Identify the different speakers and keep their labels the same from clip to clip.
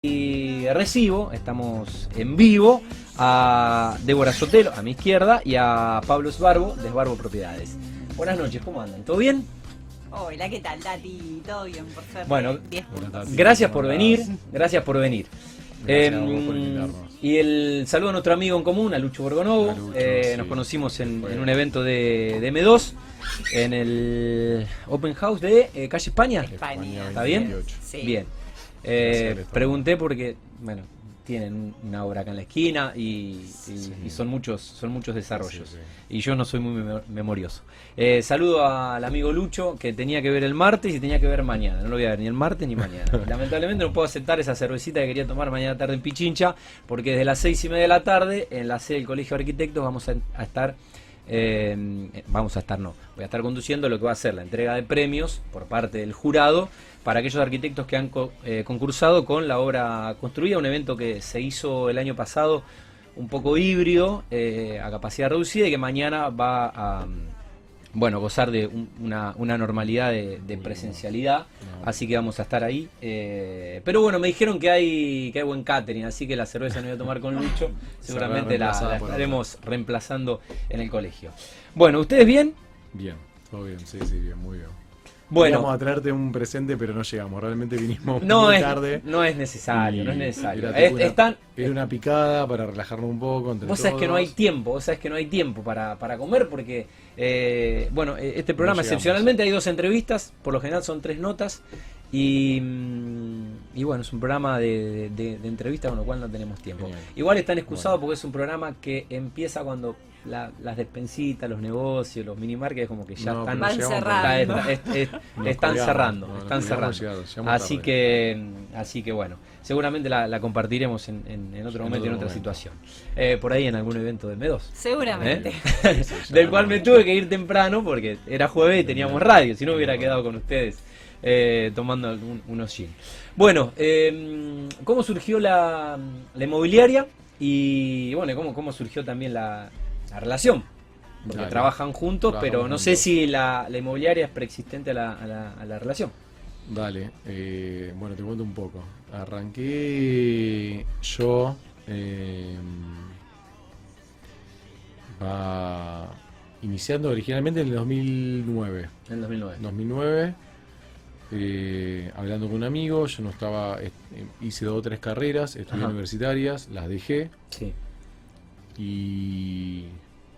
Speaker 1: Y recibo, estamos en vivo, a Débora Sotelo, a mi izquierda, y a Pablo Esbarbo, de Esbarbo Propiedades. Buenas noches, ¿cómo andan? ¿Todo bien?
Speaker 2: Hola, ¿qué tal, Tati? ¿Todo bien, por suerte?
Speaker 1: Bueno,
Speaker 2: 10 puntos.
Speaker 3: Tati.
Speaker 1: Gracias por venir, gracias por venir.
Speaker 3: Gracias a
Speaker 1: Em,
Speaker 3: por invitarnos.
Speaker 1: y el saludo a nuestro amigo en común, a Lucho Borgonovo.
Speaker 3: A Lucho,
Speaker 1: Eh,
Speaker 3: sí.
Speaker 1: Nos conocimos en, un evento de, de M2, en el Open House de eh, Calle España.
Speaker 2: España.
Speaker 1: ¿Está bien?
Speaker 3: 28.
Speaker 2: Sí.
Speaker 1: Bien. Eh, pregunté porque, bueno, tienen una obra acá en la esquina y, y-
Speaker 3: Sí.
Speaker 1: y son muchos son muchos desarrollos.
Speaker 3: Sí, sí.
Speaker 1: Y yo no soy muy memo- memorioso. Eh, saludo al amigo Lucho, que tenía que ver el martes y tenía que ver mañana. No lo voy a ver ni el martes ni mañana. Lamentablemente no puedo aceptar esa cervecita que quería tomar mañana tarde en Pichincha, porque desde las seis y media de la tarde, en la sede del Colegio de Arquitectos, vamos a, a estar... eh, vamos a estar, no, voy a estar conduciendo lo que va a ser la entrega de premios por parte del jurado para aquellos arquitectos que han co- eh, concursado con la obra construida, un evento que se hizo el año pasado un poco híbrido, eh, a capacidad reducida y que mañana va a mm, bueno, gozar de un- una, una normalidad de, presencialidad,
Speaker 3: No.
Speaker 1: así que vamos a estar ahí. eh, pero bueno, me dijeron que hay, que hay buen catering, así que la cerveza no voy a tomar con Lucho, seguramente la, estaremos reemplazando en el colegio. Bueno, ¿ustedes bien?
Speaker 3: Bien, todo bien, sí, sí, bien, muy bien.
Speaker 1: Bueno,
Speaker 3: Vamos a traerte un presente, pero no llegamos. Realmente vinimos
Speaker 1: no
Speaker 3: muy
Speaker 1: es,
Speaker 3: tarde.
Speaker 1: no es necesario, no es necesario. Es-
Speaker 3: una-
Speaker 1: están,
Speaker 3: Era una picada para relajarnos un poco. Entre
Speaker 1: Vos sabés que no
Speaker 3: todos.
Speaker 1: hay tiempo, vos sabés que no hay tiempo para, para comer porque, eh, bueno, eh, este programa
Speaker 3: llegamos.
Speaker 1: excepcionalmente hay dos entrevistas, por lo general son tres notas y, mm, y bueno, es un programa de, de- de entrevistas con lo cual no tenemos tiempo. Igual están excusados
Speaker 3: Bueno.
Speaker 1: porque es un programa que empieza cuando la- las despensitas, los negocios, los minimarkets como que ya
Speaker 3: No,
Speaker 1: están...
Speaker 2: cerrando.
Speaker 1: está- es- es-
Speaker 3: Nos
Speaker 1: están
Speaker 3: colgamos,
Speaker 1: cerrando,
Speaker 3: no,
Speaker 1: están cerrando.
Speaker 3: llegado,
Speaker 1: Así
Speaker 3: tarde.
Speaker 1: que, así que bueno, seguramente la, la compartiremos en, en- en otro
Speaker 3: En
Speaker 1: momento y en
Speaker 3: otro
Speaker 1: otra
Speaker 3: momento.
Speaker 1: situación. Eh, por ahí en algún evento de M2.
Speaker 2: Seguramente.
Speaker 1: ¿eh? Del cual me tuve que ir temprano porque era jueves y teníamos radio, si no hubiera quedado con ustedes eh, tomando algún- unos gin. Bueno, eh, ¿cómo surgió la, la inmobiliaria? Y bueno, ¿cómo, cómo surgió también la, la relación? Porque trabajan juntos, pero no sé si la, la inmobiliaria es preexistente a la, a la- a la relación.
Speaker 3: Dale, eh, bueno, te cuento un poco. Arranqué yo. eh, va iniciando originalmente en el 2009.
Speaker 1: En el 2009.
Speaker 3: 2009, eh, hablando con un amigo, yo no estaba, eh, hice dos o tres carreras, estudié
Speaker 1: Ajá.
Speaker 3: universitarias, las dejé
Speaker 1: Sí.
Speaker 3: y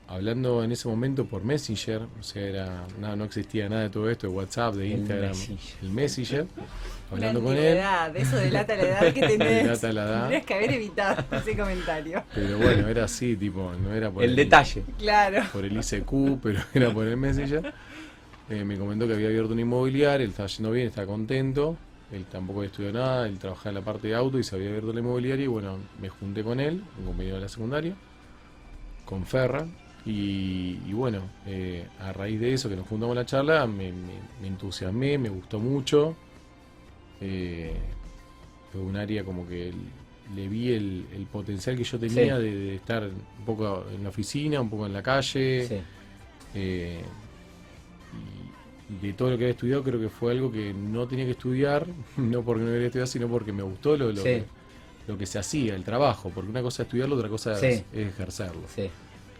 Speaker 3: hablando en ese momento por Messenger, o sea, era, nada, no existía nada de todo esto, de WhatsApp, de
Speaker 1: El
Speaker 3: Instagram,
Speaker 1: Messenger.
Speaker 3: el Messenger, hablando con él,
Speaker 2: Eso delata la edad que tenés.
Speaker 3: Delata la edad.
Speaker 2: Tendrías que haber evitado ese comentario.
Speaker 3: pero bueno, era así, tipo, no era por
Speaker 1: El detalle.
Speaker 2: Claro.
Speaker 3: por el ICQ, pero era por el Messenger. Eh, me comentó que había abierto un inmobiliario, él estaba yendo bien, estaba contento. Él tampoco había estudiado nada, él trabajaba en la parte de auto y se había abierto la inmobiliaria. Y bueno, me junté con él, un compañero de la secundaria, con Ferra. Y, y bueno, eh, a raíz de eso que nos juntamos a la charla, me, me- me entusiasmé, me gustó mucho. Eh, fue un área como que le vi el, el potencial que yo tenía
Speaker 1: Sí.
Speaker 3: de, de estar un poco en la oficina, un poco en la calle.
Speaker 1: Sí.
Speaker 3: Eh, de todo lo que había estudiado, creo que fue algo que no tenía que estudiar, no porque no quería estudiar, sino porque me gustó lo, lo,
Speaker 1: Sí.
Speaker 3: que, lo que se hacía, el trabajo. Porque una cosa es estudiarlo, otra cosa
Speaker 1: Sí.
Speaker 3: es, es ejercerlo.
Speaker 1: Sí.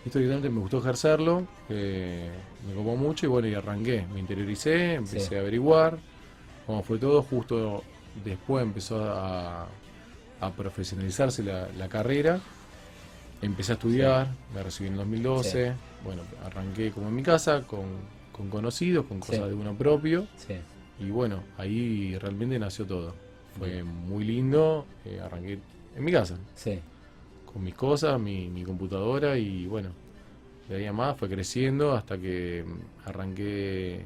Speaker 3: Esto directamente me gustó ejercerlo, eh, me copó mucho y bueno, y arranqué. Me interioricé, empecé a averiguar cómo fue todo. Justo después empezó a, a profesionalizarse la, la carrera. Empecé a estudiar, me recibí en el 2012. Bueno, arranqué como en mi casa, con, con conocidos, con cosas
Speaker 1: Sí.
Speaker 3: de uno propio.
Speaker 1: Sí.
Speaker 3: Y bueno, ahí realmente nació todo. Fue muy lindo. eh, arranqué en mi casa
Speaker 1: Sí.
Speaker 3: con mis cosas, mi, mi computadora y bueno, de ahí a más fue creciendo hasta que mm, arranqué.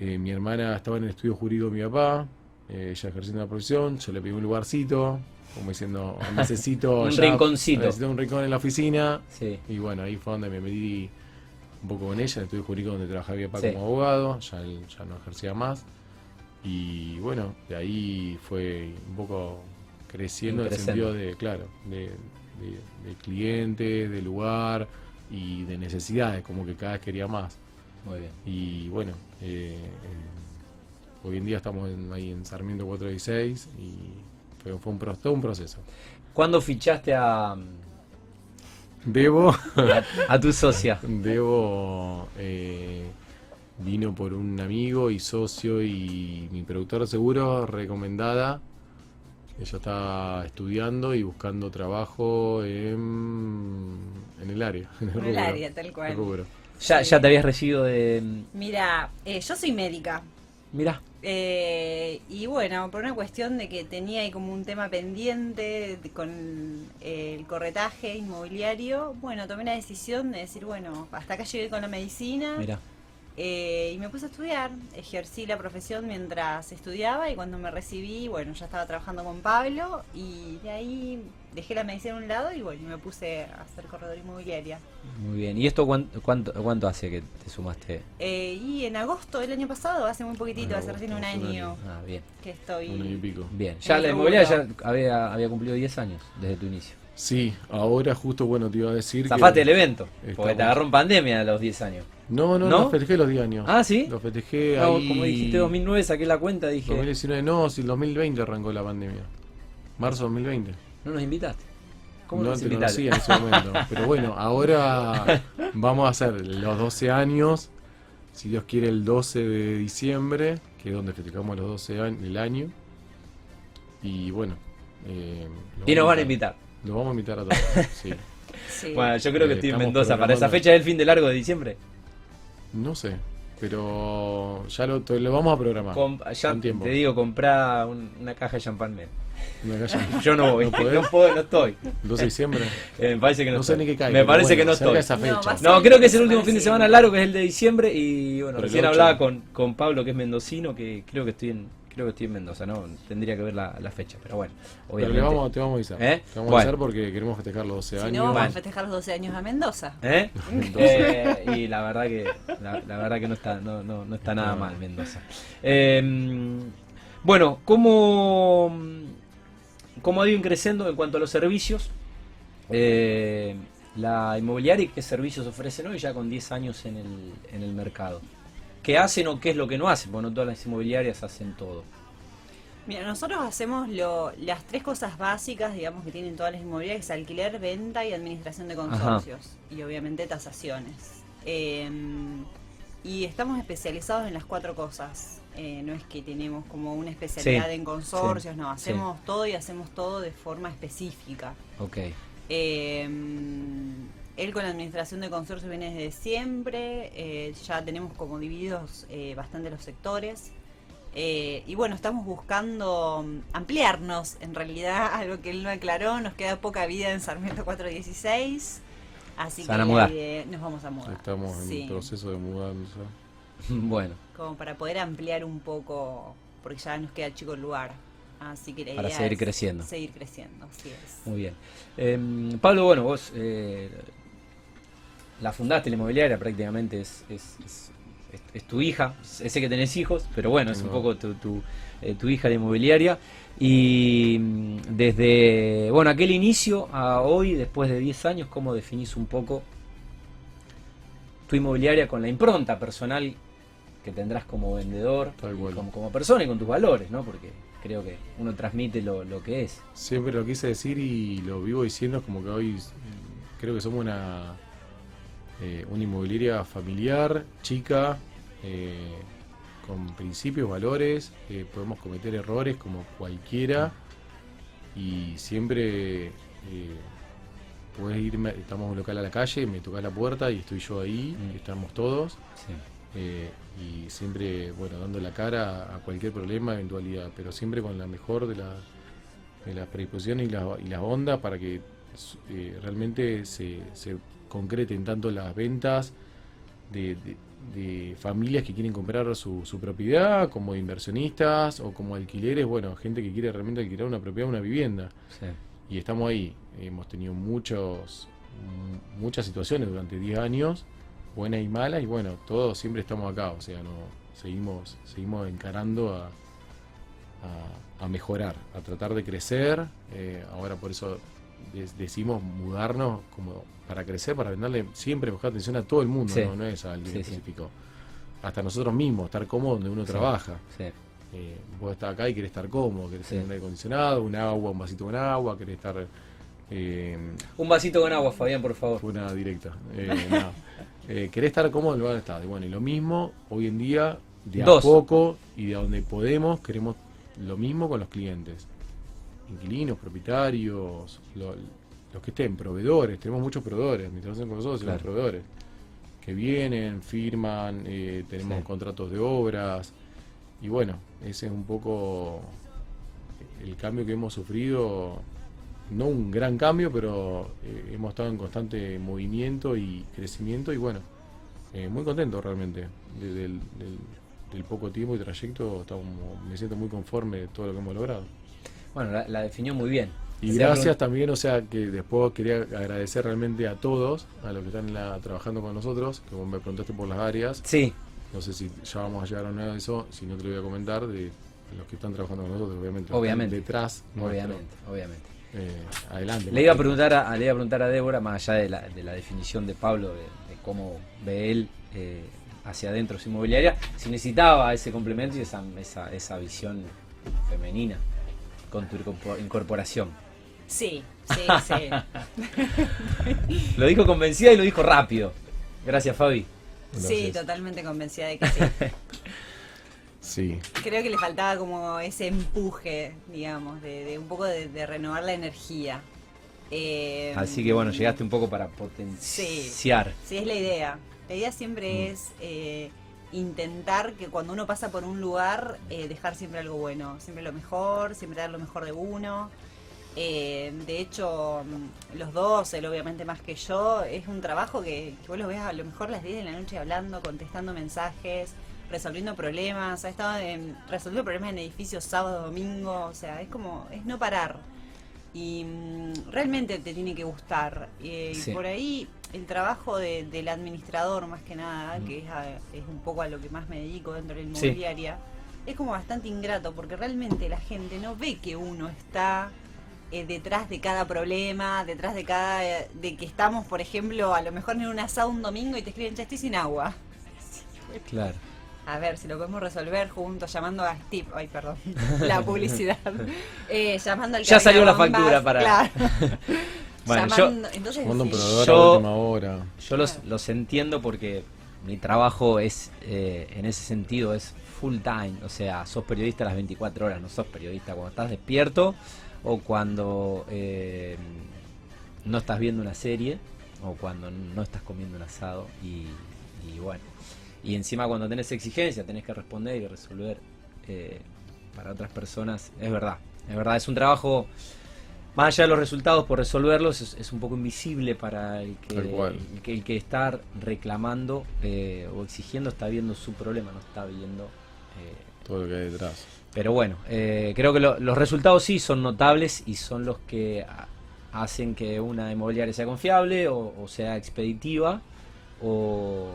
Speaker 3: eh, mi hermana estaba en el estudio jurídico de mi papá, eh, ella ejerciendo la profesión, yo le pedí un lugarcito, como diciendo, necesito
Speaker 1: Un
Speaker 3: ya-
Speaker 1: rinconcito.
Speaker 3: necesito un rincón en la oficina.
Speaker 1: Sí.
Speaker 3: Y bueno, ahí fue donde me metí un poco con ella, el estudio jurídico donde trabajaba mi papá
Speaker 1: Sí.
Speaker 3: como abogado, ya, él ya no ejercía más. Y bueno, de ahí fue un poco creciendo en el sentido de, claro, de, de- de lugar y de necesidades, como que cada vez quería más.
Speaker 1: Muy bien.
Speaker 3: Y bueno, eh, eh, hoy en día estamos en- ahí en Sarmiento 416 y fue, fue un, todo un proceso.
Speaker 1: ¿Cuándo fichaste a,
Speaker 3: Debo,
Speaker 1: a, a tu socia?
Speaker 3: Debo eh, vino por un amigo y socio y mi productor de seguros recomendada. Ella está estudiando y buscando trabajo en, en el área. En el,
Speaker 2: En el
Speaker 3: rubro,
Speaker 2: área, tal cual.
Speaker 3: el rubro.
Speaker 1: Ya,
Speaker 2: Sí.
Speaker 1: ya te habías recibido de...
Speaker 2: Mira, eh, yo soy médica.
Speaker 1: Mirá,
Speaker 2: Eh, y bueno, por una cuestión de que tenía ahí como un tema pendiente con eh, el corretaje inmobiliario, bueno, tomé la decisión de decir, bueno, hasta acá llegué con la medicina
Speaker 1: mirá.
Speaker 2: eh, y me puse a estudiar. Ejercí la profesión mientras estudiaba y cuando me recibí, bueno, ya estaba trabajando con Pablo y de ahí dejé la medicina a un lado y bueno, me puse a hacer corredor inmobiliaria.
Speaker 1: Muy bien. ¿Y esto cuánto, cuánto, cuánto hace que te sumaste?
Speaker 2: Eh, y en agosto del año pasado, hace muy poquitito, hace recién un año
Speaker 1: Ah, bien.
Speaker 2: que estoy...
Speaker 3: Un año y pico.
Speaker 1: Bien. Ya la inmobiliaria ya había, había cumplido 10 años desde tu inicio.
Speaker 3: Sí, ahora justo, bueno, te iba a decir que...
Speaker 1: Zafaste el evento, porque te agarró en pandemia a los 10 años.
Speaker 3: No, no,
Speaker 1: ¿No?
Speaker 3: no, festejé los 10 años.
Speaker 1: Ah, ¿sí?
Speaker 3: Los festejé
Speaker 1: No,
Speaker 3: ahí...
Speaker 1: como dijiste 2009, saqué la cuenta, dije,
Speaker 3: 2019, no, si el 2020 arrancó la pandemia. Marzo 2020.
Speaker 1: No nos invitaste. ¿Cómo
Speaker 3: no
Speaker 1: nos
Speaker 3: te
Speaker 1: invitaste?
Speaker 3: conocía en ese momento. Pero bueno, ahora vamos a hacer los 12 años. Si Dios quiere, el 12 de diciembre, que es donde festejamos los 12 años, el año. Y bueno. eh, lo
Speaker 1: Y nos
Speaker 3: vamos
Speaker 1: van a invitar.
Speaker 3: Los vamos a invitar a todos. Sí.
Speaker 2: Sí.
Speaker 1: Bueno, yo creo que
Speaker 3: Eh,
Speaker 1: estoy en Mendoza. Para esa fecha del fin de largo de diciembre.
Speaker 3: No sé. Pero ya lo, te- lo vamos a programar.
Speaker 1: Com- ya
Speaker 3: con tiempo.
Speaker 1: te digo, comprá un- una caja de champán. Yo no voy,
Speaker 3: ¿No
Speaker 1: puedo, no estoy.
Speaker 3: El 12 de diciembre.
Speaker 1: Eh, me parece que no,
Speaker 3: No sé
Speaker 1: estoy.
Speaker 3: ni qué cae.
Speaker 1: Me
Speaker 3: pero
Speaker 1: parece
Speaker 3: bueno,
Speaker 1: que no estoy.
Speaker 3: esa
Speaker 2: No,
Speaker 3: fecha.
Speaker 1: creo que es el último fin de semana largo, que es el de diciembre. Y bueno, recién
Speaker 3: 8.
Speaker 1: hablaba con, con Pablo, que es mendocino, que creo que estoy en, creo que estoy en Mendoza, ¿no? Tendría que ver la, la fecha, pero bueno,
Speaker 3: Pero
Speaker 1: obviamente.
Speaker 3: le vamos, te vamos a avisar.
Speaker 1: ¿Eh?
Speaker 3: Te vamos
Speaker 1: Bueno.
Speaker 3: a avisar porque queremos festejar los 12
Speaker 2: Si
Speaker 3: años.
Speaker 2: no, vamos
Speaker 1: Bueno.
Speaker 2: a festejar los 12 años a Mendoza.
Speaker 1: ¿Eh?
Speaker 3: Mendoza.
Speaker 1: Eh, y la verdad que la, la verdad que no está no, no, no está nada mal Mendoza. Eh, bueno, ¿cómo, cómo ha ido creciendo en cuanto a los servicios? Eh, la inmobiliaria y qué servicios ofrecen hoy ya con 10 años en el, en el mercado. ¿Qué hacen o qué es lo que no hacen? Porque no todas las inmobiliarias hacen todo.
Speaker 2: Mira, nosotros hacemos lo, las tres cosas básicas, digamos, que tienen todas las inmobiliarias, es alquiler, venta y administración de consorcios. Y obviamente tasaciones. Eh, y estamos especializados en las cuatro cosas. Eh, no es que tenemos como una especialidad
Speaker 1: Sí,
Speaker 2: en consorcios,
Speaker 1: sí,
Speaker 2: no, hacemos todo y hacemos todo de forma específica.
Speaker 1: Ok.
Speaker 2: Eh, él con la administración de consorcios viene desde siempre, eh, ya tenemos como divididos eh, bastante los sectores. Eh, y bueno, estamos buscando mm, ampliarnos, en realidad, algo que él no aclaró, nos queda poca vida en Sarmiento 416, así
Speaker 1: Se
Speaker 2: que
Speaker 1: a
Speaker 2: nos vamos a mudar.
Speaker 3: Estamos en
Speaker 2: Sí,
Speaker 3: proceso de mudanza.
Speaker 1: Bueno,
Speaker 2: Como para poder ampliar un poco, porque ya nos queda chico el lugar. Así que la
Speaker 1: Para
Speaker 2: idea
Speaker 1: seguir
Speaker 2: es
Speaker 1: creciendo.
Speaker 2: Seguir creciendo, así es.
Speaker 1: muy bien. Eh, Pablo, bueno, vos eh, la fundaste, la inmobiliaria prácticamente es, es, es- es- es tu hija. Sé que tenés hijos, pero bueno, es un poco tu, tu, eh, tu hija la inmobiliaria. Y mm, desde, bueno, aquel inicio a hoy, después de 10 años, ¿cómo definís un poco tu inmobiliaria con la impronta personal que tendrás como vendedor, como, como persona y con tus valores, ¿no? Porque creo que uno transmite lo, lo que es.
Speaker 3: Siempre lo quise decir y lo vivo diciendo, es como que hoy mm, creo que somos una, eh, una inmobiliaria familiar, chica, eh, con principios, valores, eh, podemos cometer errores como cualquiera y siempre eh, puedes irme, estamos local a la calle, me tocas la puerta y estoy yo ahí,
Speaker 1: Mm.
Speaker 3: estamos todos.
Speaker 1: Sí.
Speaker 3: Eh, y siempre, bueno, dando la cara a cualquier problema, eventualidad, pero siempre con la mejor de, la, de las predisposiciones y, la- y las ondas para que eh, realmente se, se concreten tanto las ventas de, de- de familias que quieren comprar su, su propiedad, como inversionistas o como alquileres, bueno, gente que quiere realmente alquilar una propiedad, una vivienda.
Speaker 1: Sí.
Speaker 3: Y estamos ahí. Hemos tenido muchos, muchas situaciones durante 10 años, buenas y malas, y bueno, todos siempre estamos acá. O sea, no seguimos, seguimos encarando a, a, a mejorar, a tratar de crecer. eh, ahora por eso decimos mudarnos como para crecer, para venderle siempre mejor atención a todo el mundo,
Speaker 1: Sí.
Speaker 3: no, no es a alguien
Speaker 1: Sí, sí.
Speaker 3: específico. Hasta nosotros mismos, estar cómodos donde uno trabaja. Eh, vos estás acá y querés estar cómodo, querés tener un aire acondicionado, un agua, un vasito con agua, querés estar... eh,
Speaker 1: Un vasito con agua, Fabián, por favor.
Speaker 3: fue una directa. Eh, nada. Eh, querés estar cómodo el lugar. Y bueno, y lo mismo, hoy en día, de a poco y de a donde podemos, queremos lo mismo con los clientes. Inquilinos, propietarios, lo- los que estén, proveedores. Tenemos muchos proveedores. Mientras hacen con nosotros,
Speaker 1: Claro.
Speaker 3: proveedores. Que vienen, firman, eh, tenemos
Speaker 1: Sí.
Speaker 3: contratos de obras. Y bueno, ese es un poco el cambio que hemos sufrido no un gran cambio, pero eh, hemos estado en constante movimiento y crecimiento y bueno, eh, muy contento realmente de- del, del- del poco tiempo y trayecto. Estamos, me siento muy conforme de todo lo que hemos logrado.
Speaker 1: Bueno, la, la definió muy bien.
Speaker 3: Y gracias también, o sea, que después quería agradecer realmente a todos, a los que están la- trabajando con nosotros, que vos me preguntaste por las áreas.
Speaker 1: Sí,
Speaker 3: No sé si ya vamos a llegar a una de eso, si no te lo voy a comentar, de los que están trabajando con nosotros, obviamente.
Speaker 1: Obviamente.
Speaker 3: Detrás. nuestro.
Speaker 1: obviamente, obviamente.
Speaker 3: Eh, adelante.
Speaker 1: Le iba a preguntar a, le iba a preguntar a Débora, más allá de la, de la definición de Pablo, de, de cómo ve él eh, hacia adentro su inmobiliaria, si necesitaba ese complemento y esa, esa, esa visión femenina con tu incorpor- incorporación.
Speaker 2: Sí, sí, sí.
Speaker 1: Lo dijo convencida y lo dijo rápido. Gracias, Fabi.
Speaker 2: sí, totalmente convencida de que sí.
Speaker 3: Sí.
Speaker 2: Creo que le faltaba como ese empuje, digamos, de, de un poco de, de renovar la energía. Eh,
Speaker 1: Así que bueno, llegaste un poco para potenciar.
Speaker 2: Sí, es la idea. La idea
Speaker 1: Mm.
Speaker 2: siempre es eh, intentar que cuando uno pasa por un lugar, eh, dejar siempre algo bueno, siempre lo mejor, siempre dar lo mejor de uno. Eh, de hecho, mm, los dos, él obviamente más que yo, es un trabajo que, que vos lo ves a lo mejor las 10 de la noche hablando, contestando mensajes, resolviendo problemas. Ha estado en- resolviendo problemas en edificios sábado, domingo, o sea, es como, es no parar. Y mm, realmente te tiene que gustar. Eh,
Speaker 1: Sí.
Speaker 2: Y por ahí el trabajo de- del administrador, más que nada,
Speaker 1: Mm.
Speaker 2: que es, a- es un poco a lo que más me dedico dentro de la
Speaker 1: Sí.
Speaker 2: inmobiliaria, es como bastante ingrato porque realmente la gente no ve que uno está eh, detrás de cada problema, detrás de cada. de que estamos, por ejemplo, a lo mejor en un asado un domingo y te escriben, ya estoy sin agua.
Speaker 1: Claro.
Speaker 2: A ver si lo podemos resolver juntos, llamando a Steve. Ay, perdón, la publicidad. Eh, llamando al
Speaker 1: Ya salió la factura para-
Speaker 2: Claro.
Speaker 1: Bueno, yo-
Speaker 2: entonces,
Speaker 3: un proveedor
Speaker 1: Yo-
Speaker 3: a última hora.
Speaker 1: Yo los, los entiendo porque mi trabajo es, eh, en ese sentido, es full time. O sea, sos periodista las 24 horas, no sos periodista cuando estás despierto o cuando eh, no estás viendo una serie o cuando no estás comiendo un asado. Y, y bueno, y encima cuando tenés exigencia, tenés que responder y resolver eh, para otras personas. Es verdad, es verdad, es un trabajo más allá de los resultados por resolverlos, es, es un poco invisible para el que, el que, el que está reclamando eh, o exigiendo está viendo su problema, no está viendo... eh,
Speaker 3: Todo lo que hay detrás.
Speaker 1: pero bueno, creo que lo- los resultados sí son notables y son los que ha- hacen que una inmobiliaria sea confiable o, o sea expeditiva o,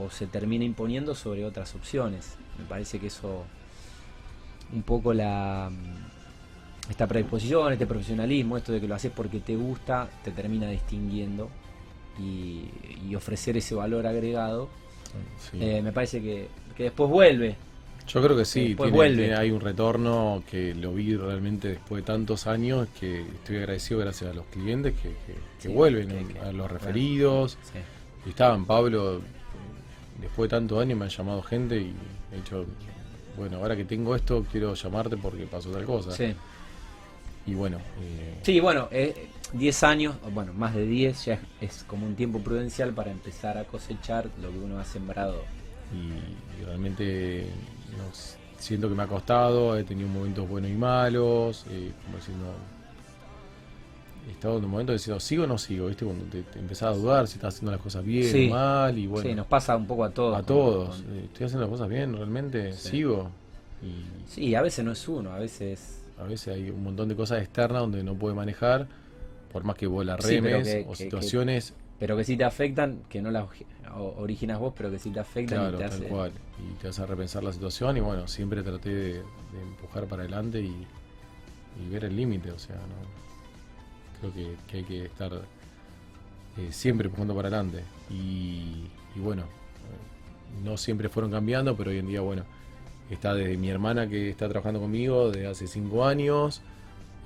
Speaker 1: o se termine imponiendo sobre otras opciones. Me parece que eso un poco la esta predisposición, este profesionalismo, esto de que lo haces porque te gusta, te termina distinguiendo y, y ofrecer ese valor agregado.
Speaker 3: Sí.
Speaker 1: Eh, me parece que, que después vuelve.
Speaker 3: Yo creo que sí,
Speaker 1: después
Speaker 3: tiene- hay un retorno que lo vi realmente después de tantos años, que estoy agradecido gracias a los clientes que, que- que
Speaker 1: Sí,
Speaker 3: vuelven,
Speaker 1: que- que-
Speaker 3: a los referidos.
Speaker 1: Sí.
Speaker 3: Y estaban, Pablo, después de tantos años me han llamado gente y he dicho, bueno, ahora que tengo esto, quiero llamarte porque pasó tal cosa.
Speaker 1: Sí.
Speaker 3: Y bueno, eh,
Speaker 1: Sí, bueno, eh, 10 años, o bueno, más de 10 ya es, es como un tiempo prudencial para empezar a cosechar lo que uno ha sembrado.
Speaker 3: y, y realmente no siento que me ha costado, he tenido momentos buenos y malos, eh, como diciendo, he estado en un momento diciendo, ¿sigo o no sigo? ¿Viste? Cuando te, te empezás a dudar si estás haciendo las cosas bien
Speaker 1: Sí.
Speaker 3: o mal, y bueno,
Speaker 1: sí, nos pasa un poco a todos.
Speaker 3: a
Speaker 1: con-
Speaker 3: todos,
Speaker 1: con-
Speaker 3: eh, ¿estoy haciendo las cosas bien? ¿Realmente
Speaker 1: Sí.
Speaker 3: sigo? Y
Speaker 1: sí, a veces no es uno, a veces...
Speaker 3: a veces hay un montón de cosas externas donde no puede manejar, por más que vos
Speaker 1: Sí, pero
Speaker 3: remes
Speaker 1: que-
Speaker 3: o
Speaker 1: que-
Speaker 3: situaciones,
Speaker 1: Pero que sí te afectan, que no las originas vos, pero que sí te afectan
Speaker 3: claro,
Speaker 1: y te
Speaker 3: tal
Speaker 1: hace...
Speaker 3: cual, y te hace repensar la situación y bueno, siempre traté de, de empujar para adelante y, y ver el límite, o sea, no creo que, que hay que estar eh, siempre empujando para adelante y, y bueno, no siempre fueron cambiando, pero hoy en día, bueno, está desde mi hermana que está trabajando conmigo desde hace cinco años,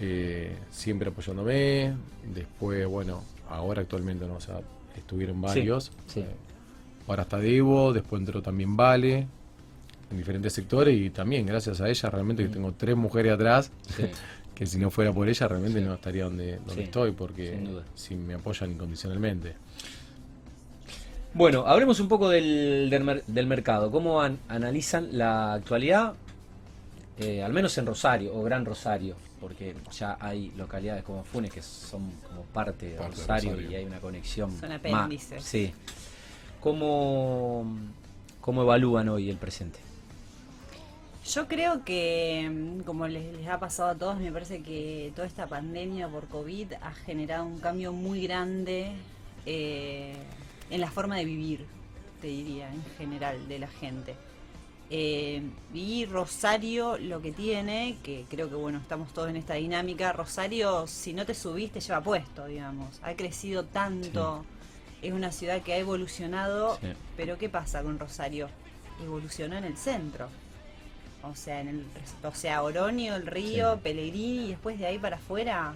Speaker 3: eh, siempre apoyándome. Después, bueno, ahora actualmente no, o sea, estuvieron varios.
Speaker 1: sí.
Speaker 3: Eh, ahora está Debo, después entró también Vale, en diferentes sectores y también gracias a ella realmente que tengo tres mujeres atrás,
Speaker 1: Sí.
Speaker 3: que si no fuera por ella realmente
Speaker 1: Sí.
Speaker 3: no estaría donde, donde
Speaker 1: Sí,
Speaker 3: estoy, porque
Speaker 1: sin duda.
Speaker 3: si me apoyan incondicionalmente.
Speaker 1: Bueno, hablemos un poco del, del, mer- del mercado. ¿Cómo an- analizan la actualidad, eh, al menos en Rosario o Gran Rosario? Porque ya hay localidades como Funes que son como parte de
Speaker 3: Parte de
Speaker 1: Rosario, y hay una conexión.
Speaker 2: Son apéndices.
Speaker 1: Sí. ¿Cómo, ¿Cómo evalúan hoy el presente?
Speaker 2: Yo creo que, mm, como les, les ha pasado a todos, me parece que toda esta pandemia por COVID ha generado un cambio muy grande eh, en la forma de vivir, te diría, en general, de la gente. Eh, y Rosario lo que tiene, que creo que bueno, estamos todos en esta dinámica, Rosario si no te subís te lleva puesto, digamos. Ha crecido tanto, es una ciudad que ha evolucionado,
Speaker 1: Sí.
Speaker 2: pero ¿qué pasa con Rosario? Evolucionó en el centro. O sea, en el, o sea, Oronio, el río,
Speaker 1: Sí.
Speaker 2: Pellegrini y después de ahí para afuera.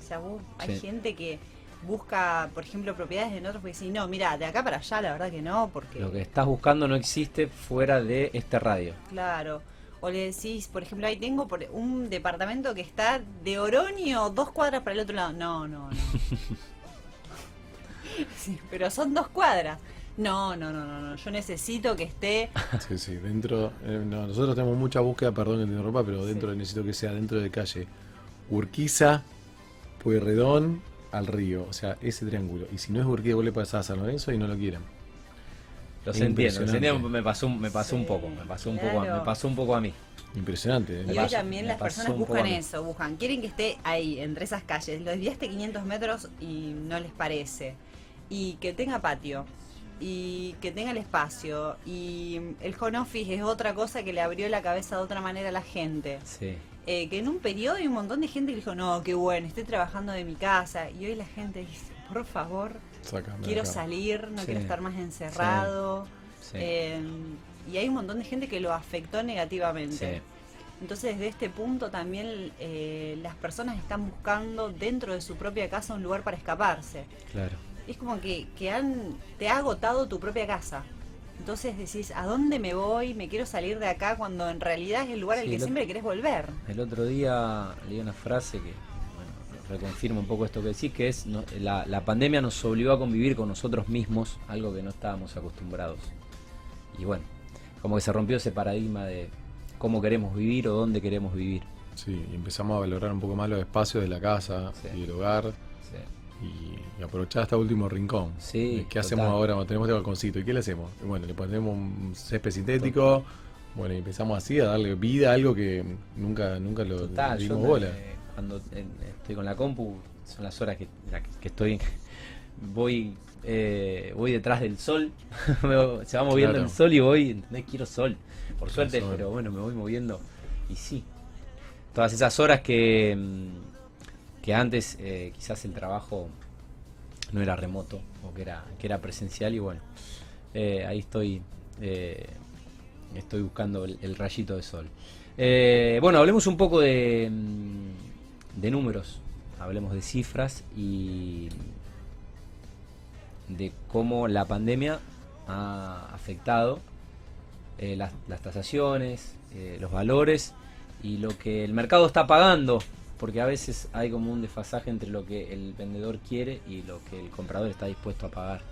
Speaker 2: O sea, vos- hay
Speaker 1: Sí.
Speaker 2: gente que busca, por ejemplo, propiedades en otros porque dicen, no, mira, de acá para allá la verdad que no, porque
Speaker 1: Lo que estás buscando no existe fuera de este radio.
Speaker 2: Claro. O le decís, por ejemplo, ahí tengo por un departamento que está de Oronio dos cuadras para el otro lado. No, no, no. Sí, pero son dos cuadras. No, no, no, no, no. Yo necesito que esté.
Speaker 3: Sí, sí, dentro, eh, no, nosotros tenemos mucha búsqueda, perdón que te interrumpa, pero dentro
Speaker 2: Sí.
Speaker 3: necesito que sea dentro de calle Urquiza, Pueyrredón, al río, o sea, ese triángulo. Y si no es Urquiza, vos le pasás a San Lorenzo y no lo quieren.
Speaker 1: Los entiendo, los entiendo, me pasó, un- me pasó un poco, me pasó un poco, a-
Speaker 2: claro.
Speaker 1: me pasó un poco a mí.
Speaker 3: Impresionante. ¿eh?
Speaker 2: Y hoy también las personas
Speaker 1: poco
Speaker 2: buscan eso, buscan, quieren que esté ahí, entre esas calles. Lo desviaste 500 metros y no les parece. Y que tenga patio. Y que tenga el espacio. Y el home office es otra cosa que le abrió la cabeza de otra manera a la gente.
Speaker 1: Sí.
Speaker 2: Eh, que en un periodo hay un montón de gente que dijo, no, qué bueno, estoy trabajando de mi casa. Y hoy la gente dice, por favor,
Speaker 3: Sácame
Speaker 2: quiero
Speaker 3: acá.
Speaker 2: salir, no
Speaker 1: Sí.
Speaker 2: quiero estar más encerrado.
Speaker 1: Sí.
Speaker 2: Eh, y hay un montón de gente que lo afectó negativamente.
Speaker 1: Sí.
Speaker 2: Entonces, desde este punto también eh, las personas están buscando dentro de su propia casa un lugar para escaparse.
Speaker 1: Claro.
Speaker 2: Es como que, que han, te ha agotado tu propia casa. Entonces decís, ¿a dónde me voy? Me quiero salir de acá cuando en realidad es el lugar al que siempre querés volver.
Speaker 1: El otro día leí una frase que bueno, reconfirma un poco esto que decís, que es no- la, la pandemia nos obligó a convivir con nosotros mismos, algo que no estábamos acostumbrados. Y bueno, como que se rompió ese paradigma de cómo queremos vivir o dónde queremos vivir.
Speaker 3: Sí, y empezamos a valorar un poco más los espacios de la casa
Speaker 1: Sí.
Speaker 3: y el hogar
Speaker 1: Sí.
Speaker 3: Y, y aprovechar hasta último rincón.
Speaker 1: Sí,
Speaker 3: ¿Qué
Speaker 1: total.
Speaker 3: hacemos ahora? Tenemos este balconcito. ¿Y qué le hacemos? Bueno, le ponemos un césped sintético. Bueno, y empezamos así a darle vida a algo que nunca nunca lo
Speaker 1: Total, yo
Speaker 3: dimos bola.
Speaker 1: cuando en- estoy con la compu, son las horas que, la que- estoy, voy eh, voy detrás del sol, se va moviendo
Speaker 3: Claro.
Speaker 1: el sol y voy, ¿entendés? Quiero sol, por
Speaker 3: Quiero
Speaker 1: suerte,
Speaker 3: sol.
Speaker 1: pero bueno, me voy moviendo y sí. Todas esas horas que, mm, que antes eh, quizás el trabajo no era remoto o que era, que era presencial y bueno, eh, ahí estoy, eh, estoy buscando el, rayito de sol. Bueno, hablemos un poco de, mm, de números, hablemos de cifras y de cómo la pandemia ha afectado las, tasaciones, los valores y lo que el mercado está pagando, porque a veces hay como un desfasaje entre lo que el vendedor quiere y lo que el comprador está dispuesto a pagar.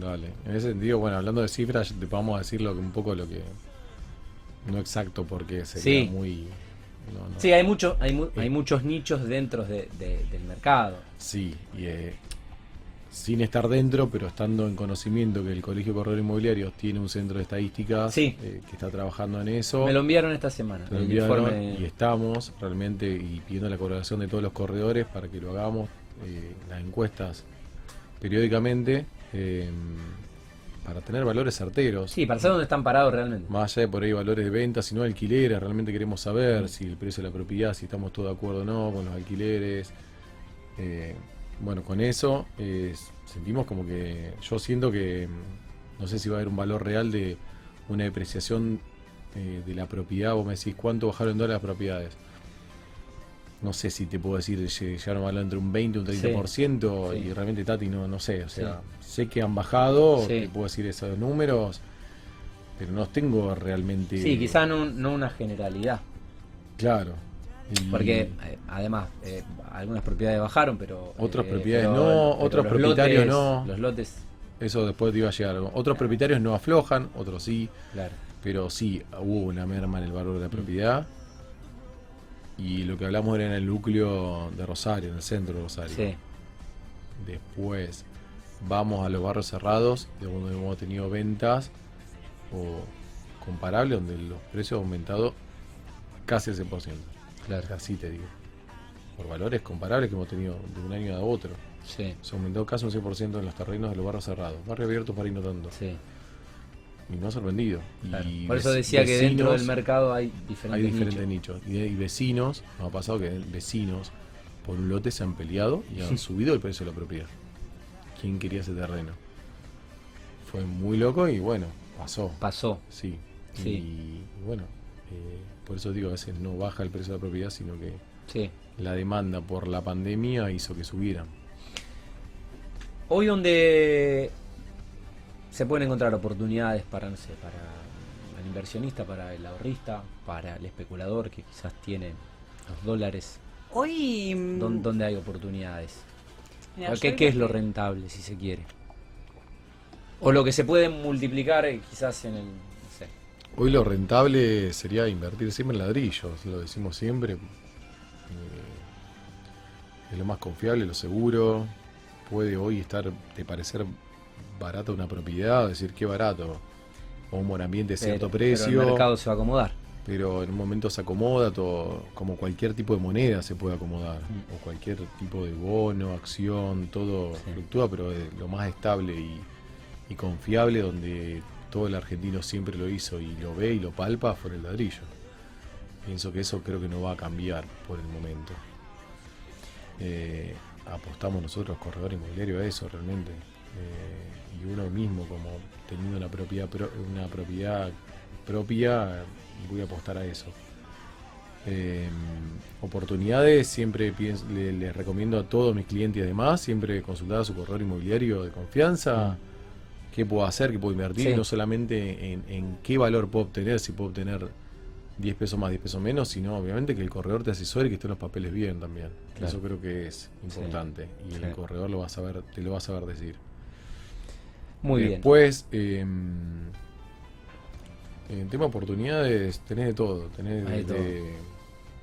Speaker 3: Dale. En ese sentido, bueno, hablando de cifras, te vamos a decir lo que, un poco lo que. No exacto, porque sería
Speaker 1: Sí.
Speaker 3: muy. no, no.
Speaker 1: Sí, hay, mucho, hay, mu- hay
Speaker 3: Sí.
Speaker 1: muchos nichos dentro de- de- del mercado.
Speaker 3: Sí, y eh, sin estar dentro, pero estando en conocimiento que el Colegio Corredor Inmobiliario tiene un centro de estadísticas
Speaker 1: Sí.
Speaker 3: eh, que está trabajando en eso.
Speaker 1: Me lo enviaron esta semana. El informe-
Speaker 3: y estamos realmente y pidiendo la colaboración de todos los corredores para que lo hagamos, eh, las encuestas periódicamente, eh, para tener valores certeros.
Speaker 1: Sí, para saber dónde están parados realmente.
Speaker 3: Más allá de por ahí valores de venta, sino alquileres, realmente queremos saber si el precio de la propiedad, si estamos todos de acuerdo o no con los alquileres. Bueno, con eso eh, sentimos como que yo siento que mm, no sé si va a haber un valor real de una depreciación eh, de la propiedad, vos me decís cuánto bajaron en dólares las propiedades. No sé si te puedo decir, lle- llegaron a hablar entre un 20 y un 30%,
Speaker 1: Sí,
Speaker 3: y realmente Tati no, no sé, o sea, sé que han bajado, te puedo decir esos números, pero no tengo realmente...
Speaker 1: Sí, quizá no, no una generalidad.
Speaker 3: Claro. Y-
Speaker 1: Porque eh, además eh, algunas propiedades bajaron, pero...
Speaker 3: Otras
Speaker 1: eh,
Speaker 3: propiedades
Speaker 1: pero-
Speaker 3: no,
Speaker 1: pero
Speaker 3: otros propietarios
Speaker 1: lotes-
Speaker 3: no.
Speaker 1: Los lotes,
Speaker 3: Eso después te iba a llegar. Otros propietarios no aflojan, otros sí.
Speaker 1: claro.
Speaker 3: Pero sí, hubo una merma en el valor de
Speaker 1: Mm.
Speaker 3: la propiedad. Y lo que hablamos era en el núcleo de Rosario, en el centro de Rosario.
Speaker 1: Sí,
Speaker 3: Después vamos a los barrios cerrados, de donde hemos tenido ventas o comparables, donde los precios han aumentado casi el 100%.
Speaker 1: Claro.
Speaker 3: Así te digo. Por valores comparables que hemos tenido de un año a otro.
Speaker 1: Sí,
Speaker 3: Se aumentó casi un 100% en los terrenos de los barrios cerrados. Barrio abierto para ir no tanto.
Speaker 1: sí.
Speaker 3: Y no ha sorprendido.
Speaker 1: claro.
Speaker 3: Y
Speaker 1: Por eso decía que dentro del mercado hay diferentes,
Speaker 3: hay diferentes
Speaker 1: nichos.
Speaker 3: nichos. Y, y vecinos, nos ha pasado que vecinos por un lote se han peleado y han subido el precio de la propiedad. ¿Quién quería ese terreno? Fue muy loco y bueno, pasó.
Speaker 1: Pasó.
Speaker 3: Sí.
Speaker 1: Sí.
Speaker 3: Y, bueno, eh, por eso digo, a veces no baja el precio de la propiedad, sino que
Speaker 1: Sí.
Speaker 3: la demanda por la pandemia hizo que subieran.
Speaker 1: Hoy donde se pueden encontrar oportunidades para, no sé, para el inversionista, para el ahorrista, para el especulador que quizás tiene los dólares,
Speaker 2: Hoy. mm,
Speaker 1: ¿dó- ¿dónde hay oportunidades?
Speaker 2: mira,
Speaker 1: ¿O
Speaker 2: yo
Speaker 1: ¿Qué, qué es lo rentable, si se quiere? O lo que se puede multiplicar eh, quizás en el...
Speaker 3: Hoy lo rentable sería invertir siempre en ladrillos, lo decimos siempre. Eh, es lo más confiable, lo seguro. Puede hoy estar, de parecer barata una propiedad, decir qué barato. O un buen ambiente de cierto
Speaker 1: Pero- pero
Speaker 3: precio.
Speaker 1: el mercado se va a acomodar.
Speaker 3: pero en un momento se acomoda todo, como cualquier tipo de moneda se puede acomodar,
Speaker 1: Mm.
Speaker 3: o cualquier tipo de bono, acción, todo
Speaker 1: Sí.
Speaker 3: fluctúa, pero es lo más estable y, y confiable, donde todo el argentino siempre lo hizo y lo ve y lo palpa, fue el ladrillo. Pienso que eso creo que no va a cambiar por el momento. Eh, apostamos nosotros, corredor inmobiliario, a eso realmente. Eh, y uno mismo, como teniendo una propiedad, pro- una propiedad propia, voy a apostar a eso. Eh, oportunidades, siempre pienso- le- les recomiendo a todos mis clientes y además, siempre consultar a su corredor inmobiliario de confianza. ¿Qué puedo hacer? ¿Qué puedo invertir?
Speaker 1: Sí.
Speaker 3: No solamente en, en qué valor puedo obtener, si puedo obtener 10 pesos más, 10 pesos menos, sino obviamente que el corredor te asesore y que estén los papeles bien también.
Speaker 1: Claro.
Speaker 3: Eso creo que es importante y el corredor lo va a saber, te lo va a saber decir.
Speaker 1: Muy bien.
Speaker 3: Después, eh, en tema oportunidades, tenés de todo. Tenés
Speaker 1: de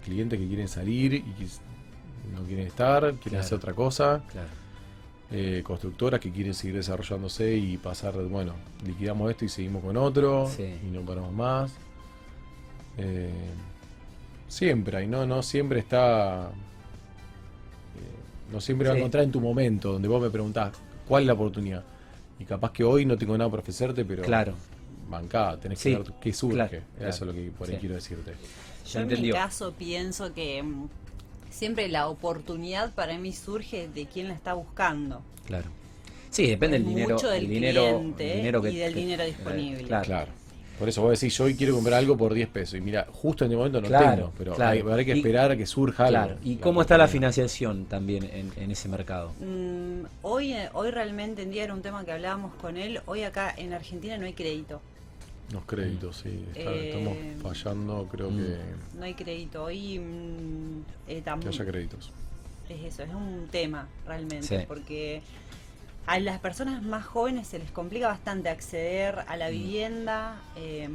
Speaker 3: clientes que quieren salir y que no quieren estar, quieren
Speaker 1: Claro.
Speaker 3: hacer otra cosa.
Speaker 1: Claro.
Speaker 3: Eh, constructoras que quieren seguir desarrollándose y pasar, bueno, liquidamos esto y seguimos con otro
Speaker 1: Sí.
Speaker 3: y no paramos más. Eh, siempre hay, ¿no? No siempre está. eh, no siempre va a
Speaker 1: Sí.
Speaker 3: encontrar en tu momento, donde vos me preguntás cuál es la oportunidad. Y capaz que hoy no tengo nada para ofrecerte, pero
Speaker 1: Claro.
Speaker 3: bancá, tenés
Speaker 1: Sí,
Speaker 3: que ver qué surge.
Speaker 1: claro,
Speaker 3: Eso es lo que por ahí
Speaker 1: Sí.
Speaker 3: quiero decirte.
Speaker 2: Yo en mi caso pienso que mm, siempre la oportunidad para mí surge de quien la está buscando.
Speaker 1: Claro. Sí, depende del
Speaker 2: Mucho
Speaker 1: dinero.
Speaker 2: del
Speaker 1: el dinero,
Speaker 2: cliente
Speaker 1: el dinero que-
Speaker 2: y del
Speaker 1: que-
Speaker 2: dinero disponible.
Speaker 1: Claro.
Speaker 3: Claro. Por eso vos decís, yo hoy quiero comprar algo por 10 pesos. Y mira, justo en este momento no
Speaker 1: Claro,
Speaker 3: tengo, pero
Speaker 1: claro.
Speaker 3: hay, habrá que
Speaker 1: Y-
Speaker 3: esperar a que surja algo.
Speaker 1: Claro. ¿Y cómo está la financiación también en, en ese mercado?
Speaker 2: Mm, hoy, eh, hoy realmente en día era un tema que hablábamos con él. Hoy acá en Argentina no hay crédito.
Speaker 3: Los créditos, sí. está-
Speaker 2: Eh,
Speaker 3: estamos fallando, creo
Speaker 1: mm.
Speaker 3: que,
Speaker 2: No hay crédito. Hoy mm, eh, tam-
Speaker 3: que haya créditos.
Speaker 2: es eso, es un tema realmente.
Speaker 1: Sí.
Speaker 2: Porque a las personas más jóvenes se les complica bastante acceder a
Speaker 1: Mm.
Speaker 2: la vivienda. eh,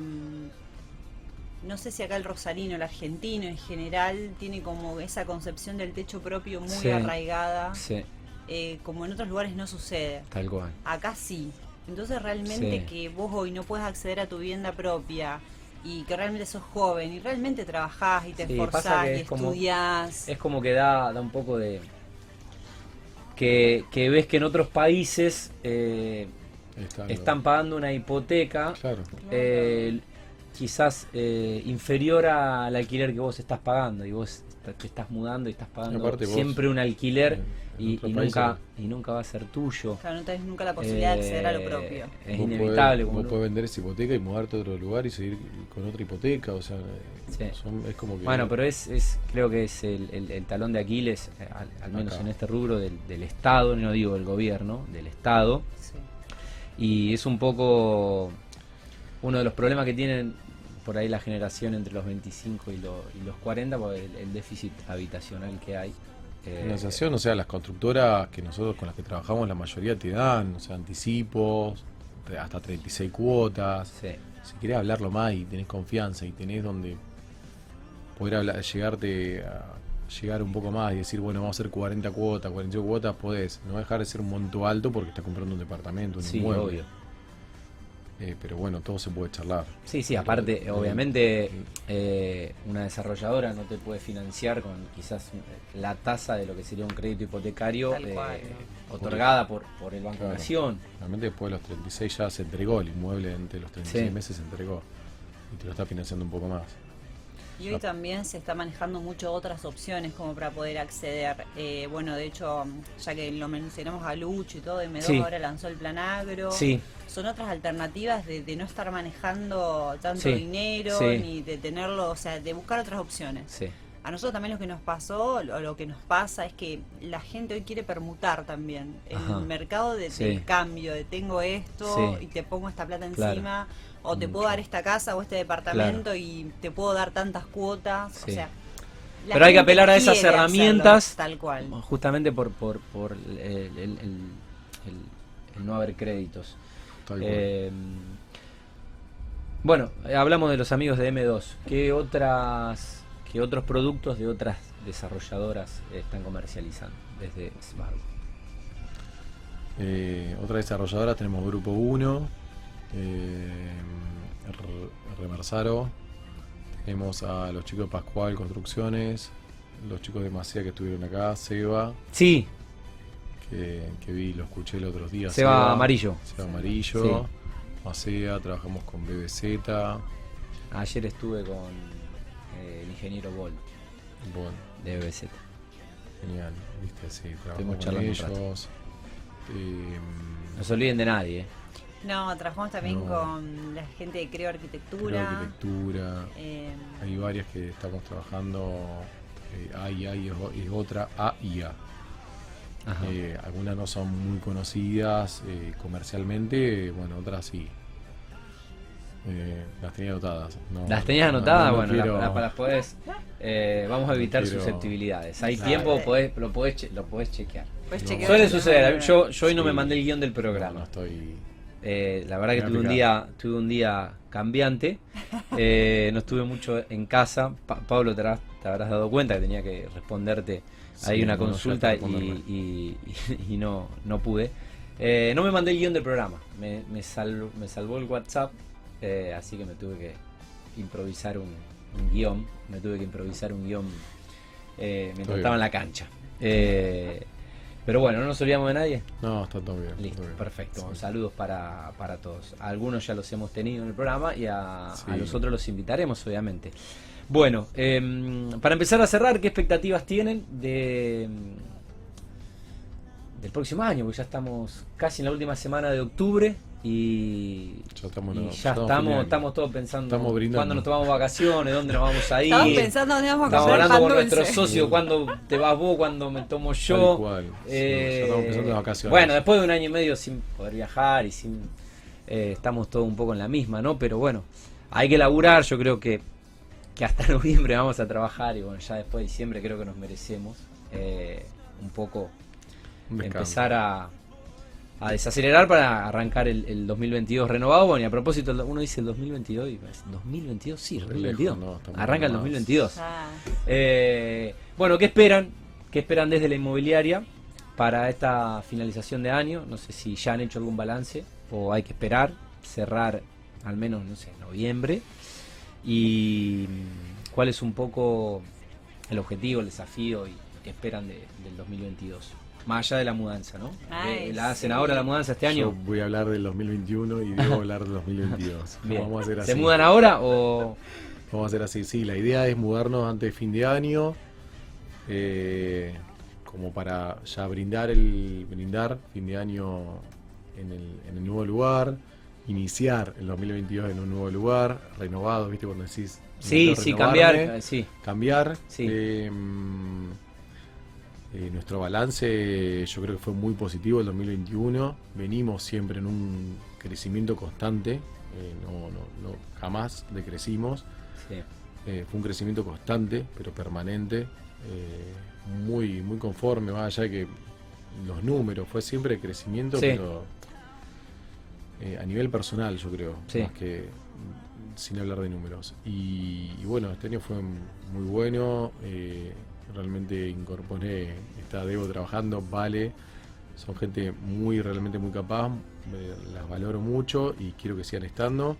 Speaker 2: no sé si acá el rosarino, el argentino en general, tiene como esa concepción del techo propio muy
Speaker 1: Sí.
Speaker 2: arraigada.
Speaker 1: Sí,
Speaker 2: eh, como en otros lugares no sucede.
Speaker 1: tal cual.
Speaker 2: Acá sí. Entonces realmente
Speaker 1: Sí.
Speaker 2: que vos hoy no puedes acceder a tu vivienda propia y que realmente sos joven y realmente trabajás y te
Speaker 1: Sí,
Speaker 2: esforzás y
Speaker 1: es como-
Speaker 2: estudiás.
Speaker 1: Es como que da, da un poco de... Que, que ves que en otros países eh,
Speaker 3: Está
Speaker 1: están pagando una hipoteca
Speaker 3: Claro,
Speaker 1: eh, quizás eh, inferior al alquiler que vos estás pagando y vos te estás mudando y estás pagando
Speaker 3: aparte vos,
Speaker 1: siempre un alquiler
Speaker 3: en
Speaker 1: y, nunca
Speaker 3: es-
Speaker 1: y nunca va a ser tuyo.
Speaker 2: Claro, no tenés nunca la posibilidad de acceder a lo
Speaker 1: Eh,
Speaker 2: propio.
Speaker 1: Es
Speaker 3: Vos
Speaker 1: inevitable.
Speaker 3: podés- vos podés vender esa hipoteca y mudarte a otro lugar y seguir con otra hipoteca, o sea,
Speaker 1: Sí.
Speaker 3: son- es como que...
Speaker 1: Bueno, pero es, es creo que es el, el- el talón de Aquiles, eh, al, al menos
Speaker 3: Acá.
Speaker 1: en este rubro del, del Estado, no digo del gobierno, del Estado.
Speaker 2: Sí.
Speaker 1: Y es un poco uno de los problemas que tienen por ahí la generación entre los 25 y, lo- y los 40, por el, el déficit habitacional que hay. Eh,
Speaker 3: Financiación, o sea, las constructoras que nosotros con las que trabajamos, la mayoría te dan, o sea, anticipos, hasta 36 cuotas.
Speaker 1: sí,
Speaker 3: Si querés hablarlo más y tenés confianza y tenés donde poder hablar, llegarte a llegar un poco más y decir, bueno, vamos a hacer 40 cuotas, 48 cuotas, podés. No dejar de ser un monto alto porque estás comprando un departamento, un
Speaker 1: sí,
Speaker 3: inmueble.
Speaker 1: obvio.
Speaker 3: Eh, pero bueno, todo se puede charlar.
Speaker 1: Sí, sí, aparte, obviamente, eh, una desarrolladora no te puede financiar con quizás la tasa de lo que sería un crédito hipotecario eh,
Speaker 2: cual,
Speaker 1: otorgada por, por el Banco
Speaker 3: Claro.
Speaker 1: Nación.
Speaker 3: Realmente después de los 36 ya se entregó el inmueble, entre los 36
Speaker 1: Sí.
Speaker 3: meses se entregó. Y te lo está financiando un poco más.
Speaker 2: Y hoy también se está manejando mucho otras opciones como para poder acceder. Eh, bueno, de hecho, ya que lo mencionamos a Lucho y todo, M2
Speaker 1: Sí.
Speaker 2: ahora lanzó el plan agro.
Speaker 1: Sí,
Speaker 2: Son otras alternativas de, de no estar manejando tanto
Speaker 1: Sí,
Speaker 2: dinero ni de tenerlo, o sea, de buscar otras opciones.
Speaker 1: sí.
Speaker 2: A nosotros también lo que nos pasó, o lo que nos pasa es que la gente hoy quiere permutar también. El
Speaker 1: Ajá.
Speaker 2: mercado de, del cambio, de tengo esto y te pongo esta plata
Speaker 1: Claro.
Speaker 2: encima, o te
Speaker 3: Mucho.
Speaker 2: puedo dar esta casa o este departamento y te puedo dar tantas cuotas.
Speaker 1: Sí.
Speaker 2: O sea, la
Speaker 1: Pero hay que apelar a esas
Speaker 2: hacerlo
Speaker 1: herramientas.
Speaker 2: Tal cual.
Speaker 1: Justamente por, por, por el, el- el- el- el no haber créditos.
Speaker 3: Tal cual.
Speaker 1: Eh, bueno, hablamos de los amigos de M2. ¿Qué otras, qué otros productos de otras desarrolladoras están comercializando desde Smargo?
Speaker 3: Eh, otra desarrolladora tenemos Grupo 1, eh, R- Reversaro, tenemos a los chicos de Pascual Construcciones, los chicos de Macea que estuvieron acá, Seba,
Speaker 1: Sí,
Speaker 3: que, que vi, lo escuché el otro día.
Speaker 1: Seba Amarillo.
Speaker 3: Seba Amarillo, Macea, trabajamos con BBZ,
Speaker 1: Ayer estuve con eh, el ingeniero Bol
Speaker 3: bueno,
Speaker 1: de BBZ.
Speaker 3: genial, viste, sí, trabajamos con ellos. Eh,
Speaker 1: No se olviden de nadie. eh.
Speaker 2: No, trabajamos también
Speaker 3: No.
Speaker 2: con la gente de Creo
Speaker 3: creo
Speaker 2: Arquitectura.
Speaker 3: arquitectura,
Speaker 2: eh,
Speaker 3: Hay varias que estamos trabajando. Eh, A y A y es, otra A y A.
Speaker 1: Ajá.
Speaker 3: Eh, algunas no son muy conocidas eh, comercialmente, bueno, otras sí. Eh, las tenía anotadas. no-
Speaker 1: Las tenías
Speaker 3: no-
Speaker 1: anotadas,
Speaker 3: no
Speaker 1: bueno, la-
Speaker 3: quiero-
Speaker 1: la- las podés. eh, vamos a evitar
Speaker 3: quiero-
Speaker 1: susceptibilidades. Hay
Speaker 3: Claro.
Speaker 1: tiempo, podés- lo, podés, che- lo podés chequear.
Speaker 3: No.
Speaker 2: chequear
Speaker 1: Suele
Speaker 2: el
Speaker 1: suceder. Yo, yo hoy no me mandé el guion del
Speaker 3: no,
Speaker 1: programa.
Speaker 3: no estoy.
Speaker 1: Eh, la verdad que tuve un día, tuve un día cambiante. Eh, no estuve mucho en casa. Pa- Pablo, te habrás, te habrás dado cuenta que tenía que responderte ahí
Speaker 3: Sí,
Speaker 1: una
Speaker 3: no, ya
Speaker 1: consulta y,
Speaker 3: responderme.
Speaker 1: y- y no, no pude. Eh, no me mandé el guion del programa. Me, me, salv- me salvó el WhatsApp. eh, así que me tuve que improvisar un, un guion. Me tuve que improvisar un guion eh, mientras estaba en la cancha. Eh, pero bueno, no nos olvidamos de nadie.
Speaker 3: No, está todo bien.
Speaker 1: Listo,
Speaker 3: todo bien.
Speaker 1: perfecto.
Speaker 3: Sí.
Speaker 1: Saludos para, para todos. A algunos ya los hemos tenido en el programa y a,
Speaker 3: Sí.
Speaker 1: a los otros los invitaremos, obviamente. Bueno, em, para empezar a cerrar, ¿qué expectativas tienen de del próximo año? Porque ya estamos casi en la última semana de octubre y,
Speaker 3: Ya estamos,
Speaker 1: y ya estamos, todos pensando
Speaker 3: Estamos brindando.
Speaker 1: cuándo nos tomamos vacaciones, dónde nos vamos a ir.
Speaker 2: Estamos pensando dónde vamos a
Speaker 1: Estamos hablando con nuestros socios, cuándo te vas vos, cuándo me tomo yo.
Speaker 3: Tal cual. Sí,
Speaker 1: Eh,
Speaker 3: ya estamos empezando las vacaciones.
Speaker 1: Bueno, después de un año y medio sin poder viajar y sin. eh, estamos todos un poco en la misma, ¿no? Pero bueno, hay que laburar. Yo creo que, que hasta noviembre vamos a trabajar y bueno, ya después de diciembre creo que nos merecemos eh, un poco empezar a, a desacelerar para arrancar el, el 2022 renovado. Bueno, y a propósito, uno dice el 2022 y parece, 2022, sí,
Speaker 3: Re
Speaker 1: 2022.
Speaker 3: lejos, no, estamos
Speaker 1: Arranca el
Speaker 3: más.
Speaker 1: 2022.
Speaker 2: Ah,
Speaker 1: Eh, bueno, ¿qué esperan? ¿Qué esperan desde la inmobiliaria para esta finalización de año? No sé si ya han hecho algún balance o hay que esperar, cerrar al menos, no sé, noviembre. Y cuál es un poco el objetivo, el desafío y qué esperan de- del 2022. Más allá de la mudanza, ¿no?
Speaker 2: Ay,
Speaker 1: Eh, ¿La hacen
Speaker 2: sí.
Speaker 1: ahora la mudanza este
Speaker 3: Yo
Speaker 1: año?
Speaker 3: voy a hablar del 2021 y debo hablar del 2022.
Speaker 1: Bien.
Speaker 3: Vamos a hacer así.
Speaker 1: ¿Se mudan ahora o...?
Speaker 3: Vamos a hacer así. Sí, la idea es mudarnos antes de fin de año. eh, como para ya brindar el brindar fin de año en el, en el nuevo lugar, iniciar el 2022 en un nuevo lugar, renovado, ¿viste? Cuando decís.
Speaker 1: Sí, sí, cambiar. Sí,
Speaker 3: cambiar.
Speaker 1: Sí.
Speaker 3: Eh, mm, eh, nuestro balance yo creo que fue muy positivo el 2021. Venimos siempre en un crecimiento constante. eh, no, no, no, jamás decrecimos.
Speaker 1: sí.
Speaker 3: Eh, fue un crecimiento constante, pero permanente. muy, muy conforme, más allá de que los números, fue siempre crecimiento,
Speaker 1: Sí.
Speaker 3: pero a nivel personal, yo creo,
Speaker 1: Sí.
Speaker 3: más que sin hablar de números. Y, y bueno, este año fue muy bueno. Realmente incorporé, está Debo trabajando, Vale, son gente muy, realmente muy capaz. las valoro mucho y quiero que sigan estando.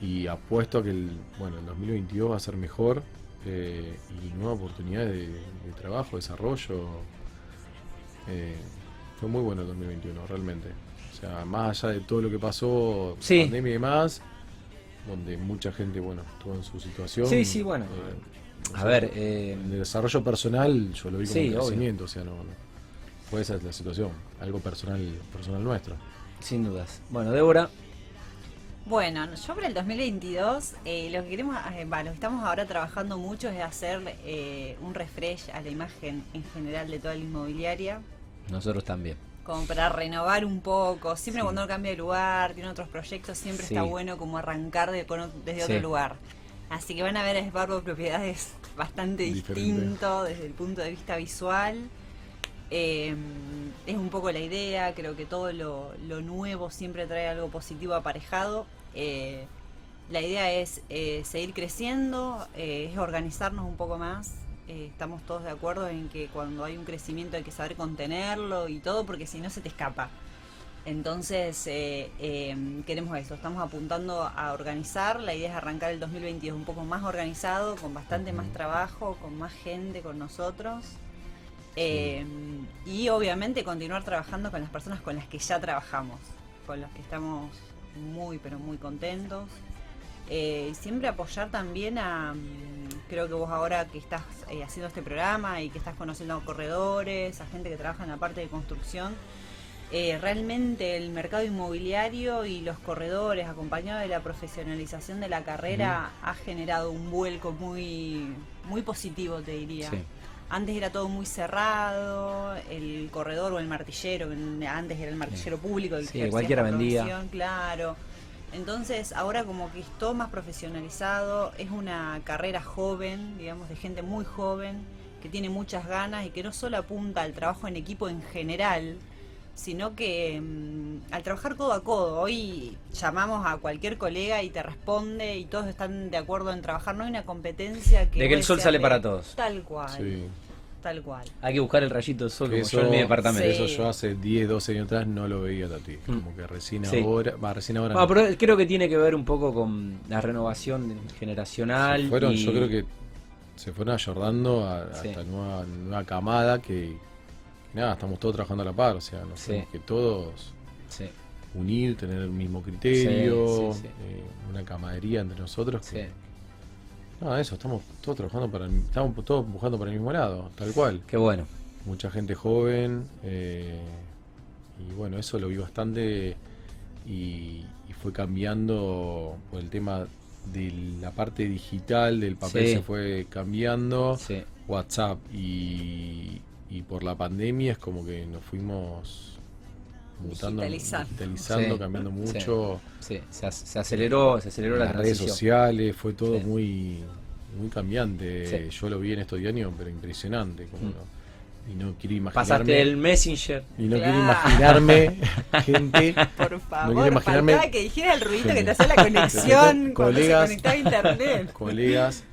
Speaker 3: Y apuesto a que el, bueno, el 2022 va a ser mejor eh, y nuevas oportunidades de, de trabajo, desarrollo. Eh, fue muy bueno el 2021, realmente. O sea, más allá de todo lo que pasó,
Speaker 1: Sí.
Speaker 3: pandemia y demás, donde mucha gente, bueno, estuvo en su situación.
Speaker 1: Sí, sí, bueno.
Speaker 3: eh,
Speaker 1: A
Speaker 3: sea,
Speaker 1: ver, eh,
Speaker 3: el desarrollo personal yo lo vi como
Speaker 1: Sí,
Speaker 3: un
Speaker 1: obvio.
Speaker 3: crecimiento, o sea, no, no. Fue esa la situación, algo personal, personal nuestro.
Speaker 1: sin dudas. Bueno, Débora,
Speaker 2: Bueno, yo para el 2022 eh, lo que queremos, eh, que estamos ahora trabajando mucho es hacer eh, un refresh a la imagen en general de toda la inmobiliaria,
Speaker 1: nosotros también.
Speaker 2: como para renovar un poco. Siempre
Speaker 1: Sí.
Speaker 2: cuando uno cambia de lugar, tiene otros proyectos, siempre
Speaker 1: Sí.
Speaker 2: está bueno como arrancar de, con desde
Speaker 1: Sí.
Speaker 2: otro lugar. Así que van a ver a Esbarbo propiedades bastante
Speaker 3: Diferente.
Speaker 2: distinto desde el punto de vista visual. Eh, es un poco la idea, creo que todo lo, lo nuevo siempre trae algo positivo aparejado. Eh, la idea es eh, seguir creciendo, eh, es organizarnos un poco más. Estamos todos de acuerdo en que cuando hay un crecimiento hay que saber contenerlo y todo, porque si no se te escapa. Entonces, eh, eh, queremos eso, estamos apuntando a organizar, la idea es arrancar el 2022 un poco más organizado, con bastante más trabajo, con más gente con nosotros. Eh, y obviamente continuar trabajando con las personas con las que ya trabajamos, con las que estamos muy, pero muy contentos. Eh, y siempre apoyar también a, mm, creo que vos ahora que estás eh, haciendo este programa y que estás conociendo a corredores, a gente que trabaja en la parte de construcción, eh, realmente el mercado inmobiliario y los corredores, acompañado de la profesionalización de la carrera, ha generado un vuelco muy, muy positivo, te diría.
Speaker 1: Sí.
Speaker 2: Antes era todo muy cerrado, el corredor o el martillero, antes era el martillero público, el
Speaker 1: Sí, cualquiera vendía.
Speaker 2: Claro. Entonces, ahora como que es todo más profesionalizado, es una carrera joven, digamos, de gente muy joven, que tiene muchas ganas y que no solo apunta al trabajo en equipo en general, sino que mm, al trabajar codo a codo, hoy llamamos a cualquier colega y te responde y todos están de acuerdo en trabajar, no hay una competencia que...
Speaker 1: De que el sol sale para todos.
Speaker 2: Tal cual,
Speaker 3: Sí.
Speaker 2: tal cual.
Speaker 1: Hay que buscar el rayito de sol como
Speaker 3: Eso,
Speaker 1: yo en mi departamento.
Speaker 2: Sí.
Speaker 3: eso yo hace 10, 12 años atrás no lo veía Tati.
Speaker 1: Mm.
Speaker 3: Como que recién
Speaker 1: Sí.
Speaker 3: ahora, va, recién ahora.
Speaker 1: Bueno,
Speaker 3: no.
Speaker 1: pero creo que tiene que ver un poco con la renovación generacional.
Speaker 3: Se fueron,
Speaker 1: y-
Speaker 3: yo creo que se fueron ayordando a, a
Speaker 1: Sí.
Speaker 3: esta nueva, nueva camada que nada, estamos todos trabajando a la par, o sea, nos
Speaker 1: Sí.
Speaker 3: tenemos que todos
Speaker 1: Sí,
Speaker 3: unir, tener el mismo criterio,
Speaker 1: Sí,
Speaker 3: eh, una camaradería entre nosotros.
Speaker 1: sí.
Speaker 3: Que, nada, eso, estamos todos trabajando para el- estamos todos buscando para el mismo lado, tal cual.
Speaker 1: Qué bueno.
Speaker 3: mucha gente joven eh, y bueno eso lo vi bastante y, y fue cambiando por el tema de la parte digital del papel se fue cambiando
Speaker 1: Sí,
Speaker 3: WhatsApp y, y por la pandemia es como que nos fuimos mutando
Speaker 2: Digitalizando.
Speaker 3: digitalizando
Speaker 1: Sí.
Speaker 3: cambiando
Speaker 1: Sí.
Speaker 3: mucho
Speaker 1: sí. Se, ac- se aceleró, se aceleró la
Speaker 3: las redes
Speaker 1: transición.
Speaker 3: sociales fue todo
Speaker 1: Sí.
Speaker 3: muy muy cambiante
Speaker 1: Sí.
Speaker 3: yo lo vi en estos años pero impresionante como
Speaker 1: Mm.
Speaker 3: no- y no quiero imaginarme
Speaker 1: Pasaste el Messenger.
Speaker 3: y no quiero imaginarme gente
Speaker 2: Por favor,
Speaker 3: quiero imaginarme-
Speaker 2: que dijera el ruidito que te hacía la conexión cuando se
Speaker 3: Colegas.
Speaker 2: conectaba a internet.
Speaker 3: colegas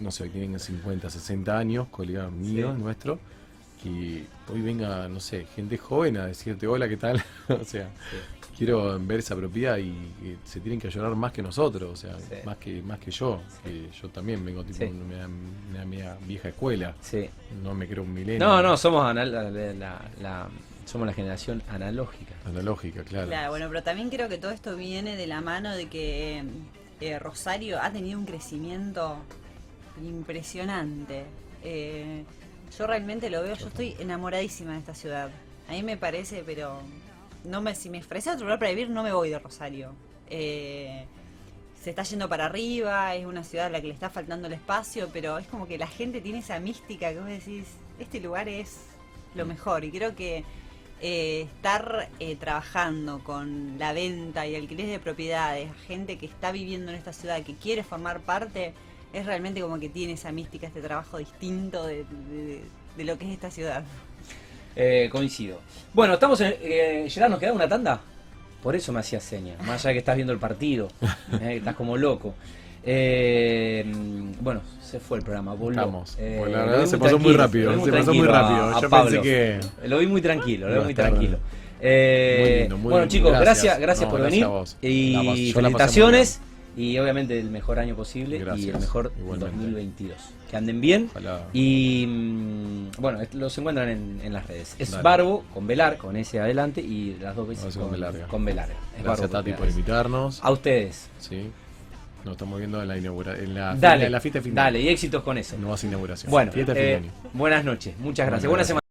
Speaker 3: no sé, tienen 50, 60 años, colegas míos,
Speaker 1: Sí.
Speaker 3: nuestros, que hoy venga, no sé, gente joven a decirte hola, ¿qué tal? o sea, quiero ver esa propiedad y, y se tienen que llorar más que nosotros, o sea,
Speaker 1: Sí.
Speaker 3: más que más que yo, que yo también vengo tipo una, una media vieja escuela,
Speaker 1: Sí.
Speaker 3: no me creo un milenio.
Speaker 1: No, no, somos anal- la, la- la- somos la generación analógica.
Speaker 3: Analógica, claro.
Speaker 2: Claro, bueno, pero también creo que todo esto viene de la mano de que eh, Rosario ha tenido un crecimiento impresionante. Eh, yo realmente lo veo, yo estoy enamoradísima de esta ciudad. A mí me parece, pero no me si me ofrece otro lugar para vivir, no me voy de Rosario. Eh, se está yendo para arriba, es una ciudad a la que le está faltando el espacio, pero es como que la gente tiene esa mística que vos decís, este lugar es lo mejor. Y creo que eh, estar eh, trabajando con la venta y alquiler de propiedades, gente que está viviendo en esta ciudad, que quiere formar parte, es realmente como que tiene esa mística, este trabajo distinto de, de- de lo que es esta ciudad.
Speaker 1: Eh, coincido. Bueno, estamos en. Eh, Gerard, ¿nos queda una tanda? Por eso me hacía seña. Más allá de que estás viendo el partido. eh, estás como loco. Eh, bueno, se fue el programa. Voló.
Speaker 3: Estamos.
Speaker 1: Eh,
Speaker 3: Pues la
Speaker 1: lo
Speaker 3: verdad
Speaker 1: vi
Speaker 3: se
Speaker 1: muy
Speaker 3: pasó muy
Speaker 1: tranquilo,
Speaker 3: rápido,
Speaker 1: lo vi
Speaker 3: se pasó muy rápido.
Speaker 1: a
Speaker 3: Yo
Speaker 1: Pablo.
Speaker 3: pensé que-
Speaker 1: Lo vi muy tranquilo, lo vi muy tranquilo. Eh,
Speaker 3: Muy lindo, muy
Speaker 1: bueno,
Speaker 3: lindo.
Speaker 1: chicos, gracias,
Speaker 3: Gracias.
Speaker 1: gracias
Speaker 3: No,
Speaker 1: por
Speaker 3: gracias
Speaker 1: venir. Y felicitaciones. Y obviamente el mejor año posible y el mejor
Speaker 3: igualmente.
Speaker 1: 2022. Que anden bien.
Speaker 3: Ojalá.
Speaker 1: Y mm, bueno, los encuentran en, en las redes. Es
Speaker 3: Dale.
Speaker 1: Barbo con Velar, con ese adelante y las dos veces
Speaker 3: con
Speaker 1: con. Es
Speaker 3: Gracias
Speaker 1: con
Speaker 3: Tati por invitarnos.
Speaker 1: A ustedes.
Speaker 3: Sí. Nos estamos viendo en la inauguración. En la,
Speaker 1: Dale,
Speaker 3: en la fiesta final.
Speaker 1: dale, y éxitos con eso.
Speaker 3: Nuevas inauguraciones.
Speaker 1: Bueno,
Speaker 3: Fiesta
Speaker 1: eh, buenas noches, muchas gracias.
Speaker 3: Bueno,
Speaker 1: Buena
Speaker 3: gracias.
Speaker 1: semana.